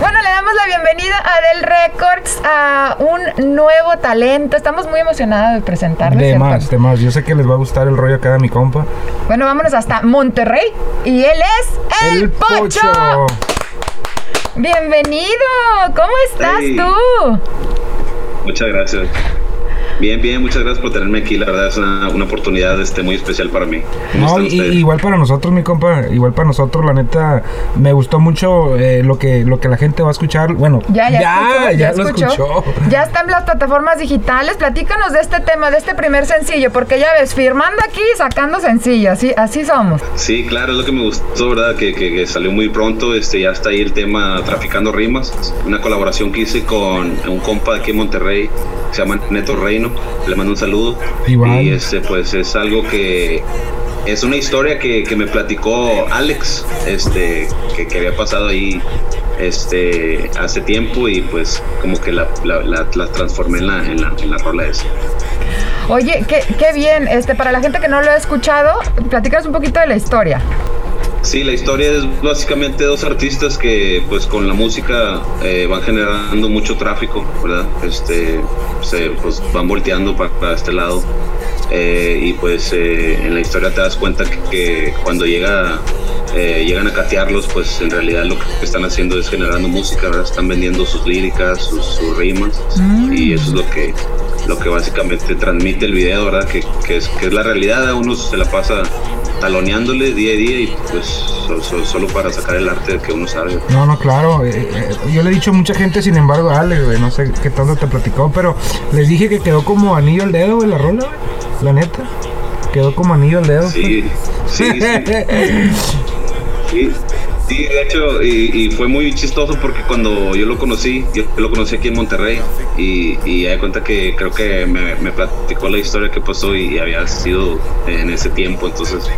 Bueno, le damos la bienvenida a Del Records, a un nuevo talento. Estamos muy emocionados de presentarles. De ¿cierto? más, de más. Yo sé que les va a gustar el rollo acá de mi compa. Bueno, vámonos hasta Monterrey. Y él es El, Pocho. Bienvenido. ¿Cómo estás Hey. tú? Muchas gracias. Bien, bien, muchas gracias por tenerme aquí. La verdad es una, una oportunidad este, muy especial para mí. ¿Cómo No, y- igual para nosotros, mi compa, igual para nosotros, la neta, me gustó mucho eh, lo que lo que la gente va a escuchar. Bueno, Ya, ya, escuchó, ya lo escuchó. Ya está en las plataformas digitales. Platícanos de este tema, de este primer sencillo, porque ya ves, firmando aquí y sacando sencillo. Así, así somos. Sí, claro, es lo que me gustó, ¿verdad? Que, que- que salió muy pronto. Este, ya está ahí el tema Traficando Rimas. Una colaboración que hice con un compa de aquí en Monterrey. Se llama Neto Reino. Le mando un saludo. Igual. Y este, pues es algo que. Es una historia que, que me platicó Alex, este, que, que había pasado ahí este, hace tiempo y pues como que la, la, la- la transformé en la, en la, en la rola esa. Oye, qué, qué bien. Este, para la gente que no lo ha escuchado, platícanos un poquito de la historia. Sí, la historia es básicamente dos artistas que pues con la música eh, van generando mucho tráfico, ¿verdad? Este, se pues, van volteando para, para este lado Eh, y pues eh, en la historia te das cuenta que, que cuando llega eh, llegan a catearlos, pues en realidad lo que están haciendo es generando música, ¿verdad? Están vendiendo sus líricas, sus, sus rimas y eso es lo que lo que básicamente transmite el video, ¿verdad? Que, que es, que es la realidad, uno se la pasa taloneándole día a día y pues so- so- solo para sacar el arte que uno sabe. No, no, claro. eh, eh, yo le he dicho a mucha gente, sin embargo, Ale, güey, no sé qué tanto te platicó, pero les dije que quedó como anillo al dedo, güey, la rola, güey. La neta. Quedó como anillo al dedo. Sí, sí, sí. Sí, sí, de hecho, y, y fue muy chistoso porque cuando yo lo conocí, yo lo conocí aquí en Monterrey y, y de cuenta que creo que me, me platicó la historia que pasó y, y había sido en ese tiempo, entonces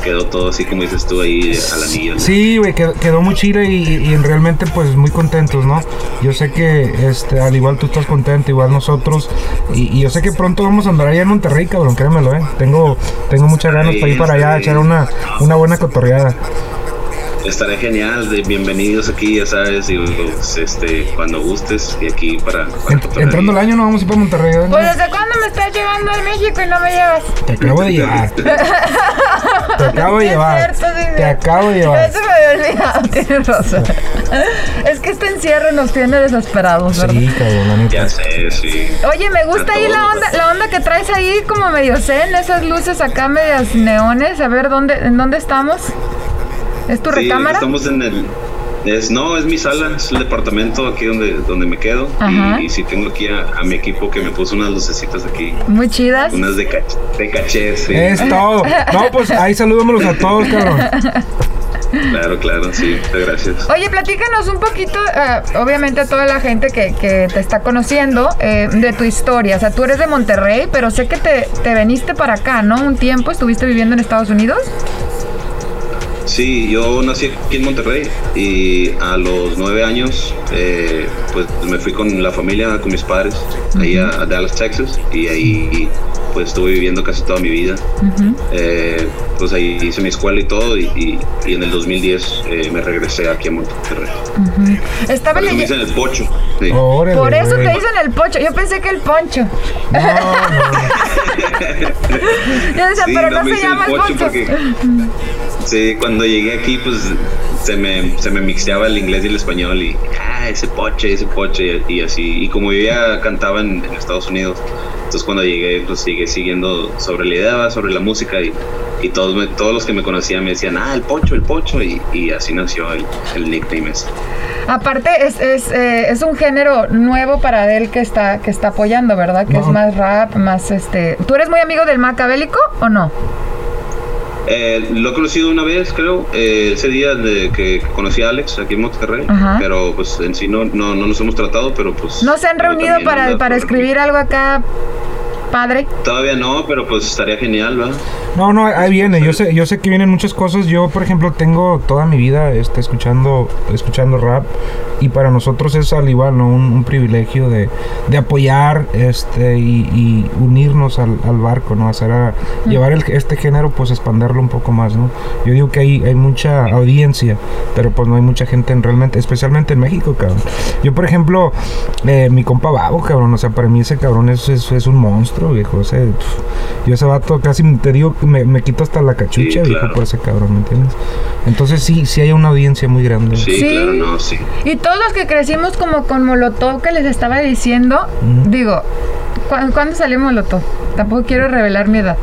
quedó todo así como dices tú ahí al anillo. ¿no? Sí, güey, quedó, quedó muy chida y, realmente pues muy contentos, ¿no? Yo sé que este, al igual tú estás contento, igual nosotros, y, yo sé que pronto vamos a andar allá en Monterrey, cabrón, créemelo, ¿eh? Tengo, tengo muchas ganas para ir para allá a echar una, una buena cotorreada. Estaré genial, de bienvenidos aquí, ya sabes, y pues, este, cuando gustes, y aquí para... para Ent- entrando el año no vamos a ir para Monterrey, ¿eh? Pues desde cuándo me estás llevando a México y no me llevas. Te acabo de llevar. Te acabo de llevar. cierto, sí, sí. Te acabo de llevar. Eso me había olvidado, tienes razón. Es que este encierro nos tiene desesperados, ¿verdad? Sí, cabrón. Ya sé, sí. Oye, me gusta ahí la onda, la onda que traes ahí como medio zen, esas luces acá medias neones. A ver, ¿dónde, ¿en dónde estamos? ¿Es tu Sí, recámara? estamos en el... Es, no, es mi sala, es el departamento aquí donde, donde me quedo. Ajá. Y, y sí tengo aquí a, a mi equipo que me puso unas lucecitas aquí. Muy chidas. Unas de, cach- de caché, sí. Es todo. No, pues ahí saludémoslos a todos, cabrón. Claro, claro, sí. Muchas gracias. Oye, platícanos un poquito, eh, obviamente a toda la gente que, que te está conociendo, eh, de tu historia. O sea, tú eres de Monterrey, pero sé que te, te veniste para acá, ¿no? Un tiempo estuviste viviendo en Estados Unidos. Sí, yo nací aquí en Monterrey y a los nueve años eh, pues me fui con la familia, con mis padres, ahí a, a Dallas, Texas y ahí pues estuve viviendo casi toda mi vida. Eh, pues ahí hice mi escuela y todo y, y- y en el 2010 eh, me regresé aquí a Monterrey. Estaba Por eso me dicen el pocho. sí. Órale, Por eso güey. te dicen el pocho. Yo pensé que el poncho. No, no. Yo decía, Sí, pero no no me se llama el poncho. porque- Sí, cuando llegué aquí, pues se me, se me mixteaba el inglés y el español y, ah, ese poche, ese poche, y, y así. Y como yo ya cantaba en, en Estados Unidos, entonces cuando llegué, pues llegué siguiendo sobre la idea, sobre la música y, y todos, me- todos los que me conocían me decían, ah, el pocho, el pocho, y, y así nació el, el nickname ese. Aparte, es, es, eh, es un género nuevo para él que está, que está apoyando, ¿verdad? Que es más rap, más este. ¿Tú eres muy amigo del macabélico o no? Eh, lo he conocido una vez, creo, eh, ese día de que conocí a Alex aquí en Monterrey, Ajá. pero pues en sí no, no, no nos hemos tratado, pero pues... ¿No se han reunido para, para escribir algo acá padre? Todavía no, pero pues estaría genial, ¿verdad? No, no, ahí viene. Yo sé, yo sé que vienen muchas cosas. Yo, por ejemplo, tengo toda mi vida este, escuchando, escuchando rap y para nosotros es al igual, ¿no? Un, un privilegio de, de apoyar este y, y unirnos al, al barco, ¿no? Hacer a, llevar el- este género, pues expanderlo un poco más, ¿no? Yo digo que hay, hay mucha audiencia, pero pues no hay mucha gente en realmente, especialmente en México, cabrón. Yo, por ejemplo, eh, mi compa Babo, cabrón, o sea, para mí ese cabrón es, es, es un monstruo, viejo. O sea, pf, yo ese vato casi te digo que me, me quito hasta la cachucha, Sí, viejo, claro. por ese cabrón, ¿me entiendes? Entonces sí, sí hay una audiencia muy grande. Sí, Sí. claro, no, sí. Y todos los que crecimos como con Molotov que les estaba diciendo, Ujú. digo, ¿cu- ¿cuándo salió Molotov? Tampoco quiero revelar mi edad.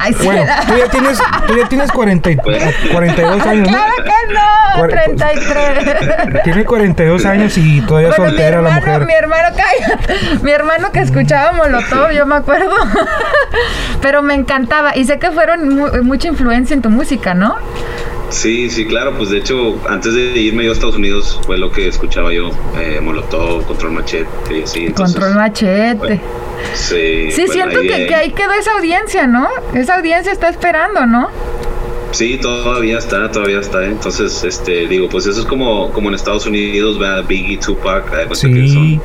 Ay, sí. Bueno, tú ya tienes, tú ya tienes 40 y- Pues. 42 años, ¿no? Claro que no, Cuare- 33. Tiene 42 años y todavía Bueno, mi soltera la hermano, mujer. mi hermano, cállate. Mi hermano que escuchaba Molotov, yo me acuerdo. Pero me encantaba. Y sé que fueron mu- mucha influencia en tu música, ¿no? Sí, sí, claro, pues de hecho, antes de irme yo a Estados Unidos fue lo que escuchaba yo, eh, Molotov, Control Machete y así. entonces, Control machete. bueno, Sí, Sí, siento ahí, que, eh, que ahí quedó esa audiencia, ¿no? Esa audiencia está esperando, ¿no? Sí, todavía está, todavía está. ¿eh? Entonces, este, digo, pues eso es como, como en Estados Unidos, ¿verdad? Biggie, Tupac, Sí. que son,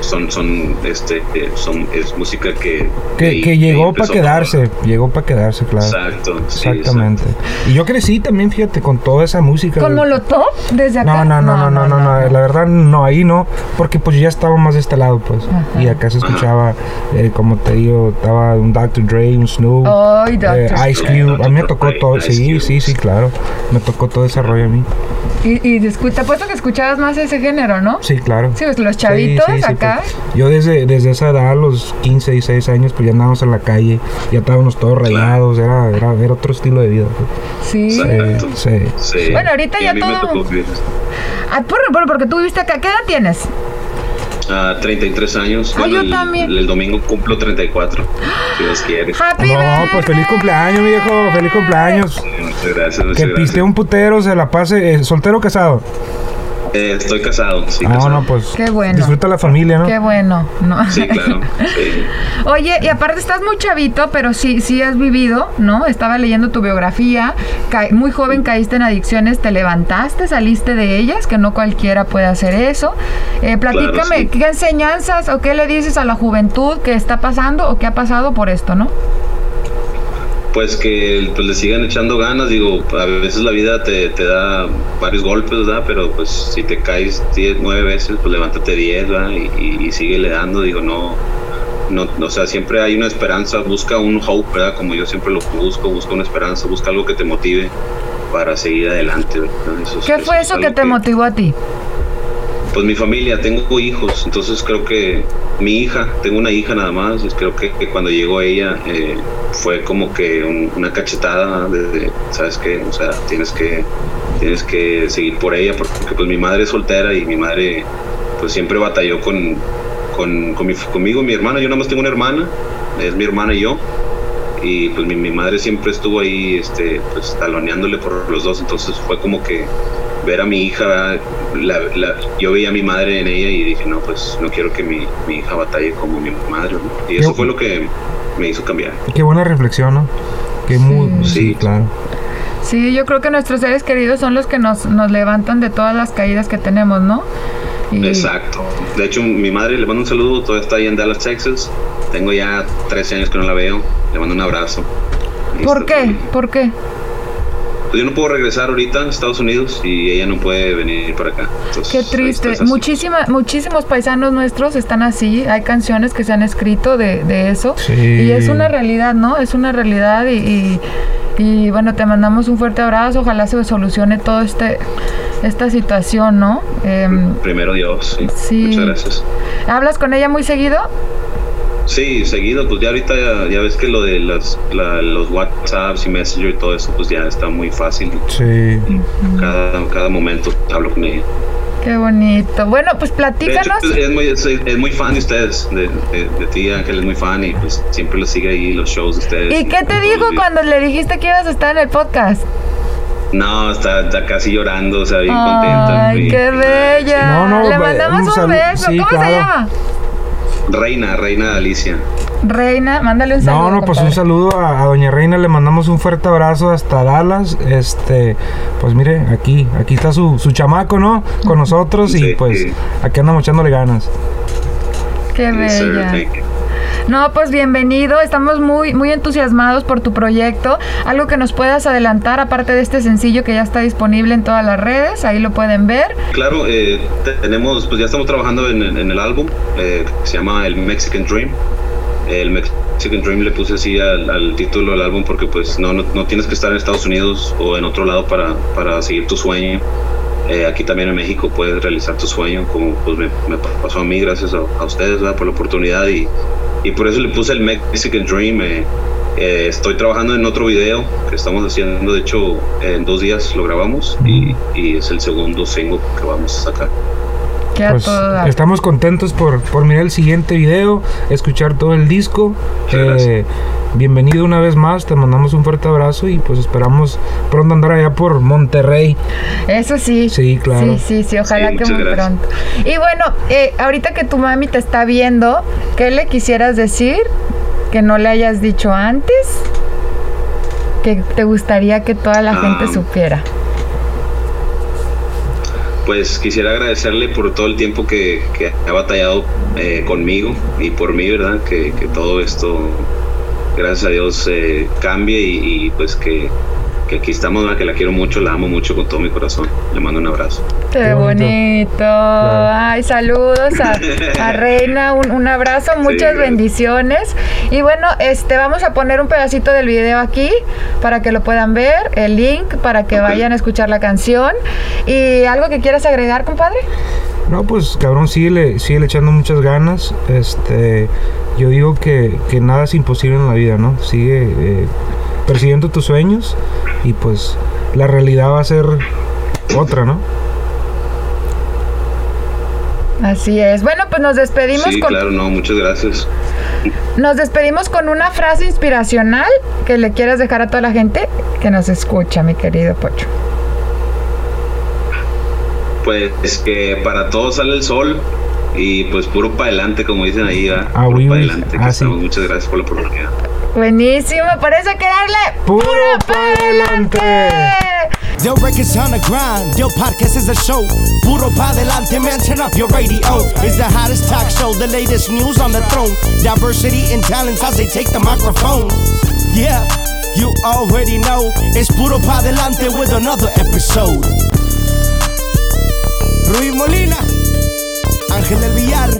son, son, este, son, es música que... Que, que llegó para quedarse, llegó para quedarse, claro. Exacto, sí, Exactamente. Y yo crecí también, fíjate, con toda esa música. ¿Con Molotov? Desde acá. No, no, no, no, no, no, no, la verdad no, ahí no, porque pues ya estaba más de este lado, pues. Ajá. Y acá se escuchaba, eh, como te digo, estaba un Dr. Dre, un Snoop, Ay, Dr. eh, Ice. Cube, a mí me tocó todo, Ice sí, sí, sí, claro, me tocó todo ese rollo a mí. Y, y te apuesto que escuchabas más ese género, ¿no? Sí, claro. Sí, pues los chavitos Sí, sí, sí, acá. pues, yo desde, desde esa edad, a los 15, 16 años, pues ya andábamos en la calle, ya estábamos todos rayados, era, era, era otro estilo de vida. pues. Sí. Sí, sí. Sí. Bueno, ahorita Y ya a mí me todo- tocó vivir. Ah, por, por- porque tú viviste acá. ¿Qué edad tienes? Ah, 33 años. Ah, yo el, también. El, domingo cumplo 34, si Dios quiere. Happy No, pues feliz birthday. cumpleaños, viejo, feliz cumpleaños. Muchas gracias, muchas Que gracias. piste un putero, se la pase, eh, soltero o casado. Eh, estoy casado, sí, No, casado. no, pues. Qué bueno. Disfruta la familia, ¿no? Qué bueno. No. Sí, claro. Sí. Oye, y aparte estás muy chavito, pero sí, sí has vivido, ¿no? Estaba leyendo tu biografía. ca- muy joven caíste en adicciones, te levantaste, saliste de ellas, que no cualquiera puede hacer eso. Eh, platícame, sí. ¿qué enseñanzas o qué le dices a la juventud que está pasando o qué ha pasado por esto, no? Pues que pues, le sigan echando ganas, digo, a veces la vida te, te da varios golpes, ¿verdad? Pero pues si te caes 10, 9 veces, pues levántate 10, ¿verdad? Y, y, y síguele dando, digo, no, no, o sea, siempre hay una esperanza, busca un hope, ¿verdad? Como yo siempre lo busco, busca una esperanza, busca algo que te motive para seguir adelante, ¿verdad? Eso es- ¿Qué fue es eso que te motivó a ti? Pues mi familia, tengo hijos, entonces creo que mi hija, tengo una hija nada más, y creo que, cuando llegó ella eh, fue como que un- una cachetada de, ¿sabes qué? O sea, tienes que, tienes que seguir por ella, porque, pues mi madre es soltera y mi madre pues siempre batalló con, con, con mi- conmigo mi hermana, yo nada más tengo una hermana, es mi hermana y yo, y pues mi, mi madre siempre estuvo ahí este pues taloneándole por los dos entonces fue como que ver a mi hija la, la- yo veía a mi madre en ella y dije no pues no quiero que mi, mi hija batalle como mi madre ¿no? y eso Yo- fue lo que me hizo cambiar Qué buena reflexión, ¿no? Qué muy. Sí, Sí. claro. Sí, yo creo que nuestros seres queridos son los que nos, nos levantan de todas las caídas que tenemos, ¿no? Y- exacto de hecho mi madre le mando un saludo todavía está ahí en Dallas Texas tengo ya 13 años que no la veo le mando un abrazo ¿Por qué? ¿Por qué? Pues yo no puedo regresar ahorita a Estados Unidos y ella no puede venir para acá Entonces, Qué triste. Muchísima, muchísimos paisanos nuestros están así. Hay canciones que se han escrito de, de eso. Sí. Y es una realidad, ¿no? Es una realidad y, y, y, bueno, te mandamos un fuerte abrazo. Ojalá se solucione todo este esta situación, ¿no? Em, Primero Dios, sí. Sí. Muchas gracias. ¿Hablas con ella muy seguido? Sí, seguido, pues ya ahorita ya, ya ves que lo de las, la- los WhatsApps y Messenger y todo eso, pues ya está muy fácil. Sí. Cada, cada momento hablo con ella. Qué bonito. Bueno, pues hecho, platícanos. pues, es, muy, es, es muy fan de ustedes, de, de, de ti, Ángel, es muy fan y pues siempre lo sigue ahí los shows de ustedes. ¿Y qué te dijo cuando le dijiste que ibas a estar en el podcast? No, está, está casi llorando, o sea, bien contenta. Ay, qué bella. No, no, Le mandamos un beso. sí, ¿Cómo se llama? Reina, Reina Alicia. Reina, mándale un saludo. No, no, pues un saludo a, a doña Reina, le mandamos un fuerte abrazo hasta Dallas. Este, pues mire, aquí, aquí está su, su chamaco, ¿no? Con nosotros y Sí. pues aquí andamos echándole ganas. Qué bella. No, pues bienvenido. Estamos muy, muy entusiasmados por tu proyecto. Algo que nos puedas adelantar, aparte de este sencillo que ya está disponible en todas las redes, ahí lo pueden ver. Claro, eh, te- tenemos, pues ya estamos trabajando en, en el álbum eh, se llama El Mexican Dream. El Mexican Dream le puse así al, al título del álbum porque pues no, no, no tienes que estar en Estados Unidos o en otro lado para, para seguir tu sueño. Eh, aquí también en México puedes realizar tu sueño, como pues me, pasó a mí gracias a, ustedes por la oportunidad y, y por eso le puse el Mexican Dream. eh, eh, estoy trabajando en otro video que estamos haciendo, de hecho en dos días lo grabamos y, y es el segundo single que vamos a sacar. Que Pues estamos contentos por, por mirar el siguiente video, escuchar todo el disco. Eh, bienvenido una vez más, te mandamos un fuerte abrazo y pues esperamos pronto andar allá por Monterrey. Eso sí. Sí, claro. Sí, sí, sí, ojalá Sí, que muy gracias. pronto. Y bueno, eh, ahorita que tu mami te está viendo, ¿qué le quisieras decir que no le hayas dicho antes? Que te gustaría que toda la gente Ah. supiera. Pues quisiera agradecerle por todo el tiempo que, ha batallado eh, conmigo y por mí, ¿verdad? Que, todo esto, gracias a Dios, eh, cambie y, pues que, que aquí estamos, que la quiero mucho, la amo mucho con todo mi corazón. Le mando un abrazo. Qué, bonito. Claro. Ay, saludos a, a Reina, un, un abrazo, muchas bendiciones. Y bueno, este vamos a poner un pedacito del video aquí para que lo puedan ver, el link para que vayan a escuchar la canción. ¿Y algo que quieras agregar, compadre? No, pues cabrón, síguele, síguele echando muchas ganas. Este, yo digo que, que nada es imposible en la vida, ¿no? Sigue eh, persiguiendo tus sueños y pues la realidad va a ser otra, ¿no? Así es. Bueno, pues nos despedimos Sí, con claro, no, muchas gracias. nos despedimos con una frase inspiracional que le quieras dejar a toda la gente que nos escucha, mi querido Pocho. Pues que para todos sale el sol y pues puro para adelante, como dicen ahí, ¿verdad? Ah, puro oui, para adelante. Ah, sí. Muchas gracias por la oportunidad. Buenísimo, por eso hay que darle ¡Puro pa' adelante! Yo records on the grind, yo podcast is a show. Puro pa adelante, man, turn up your radio. It's the hottest talk show, the latest news on the throne. Diversity and talents as they take the microphone. Yeah, you already know. It's Puro pa adelante with another episode. Rui Molina, Ángel del Villar,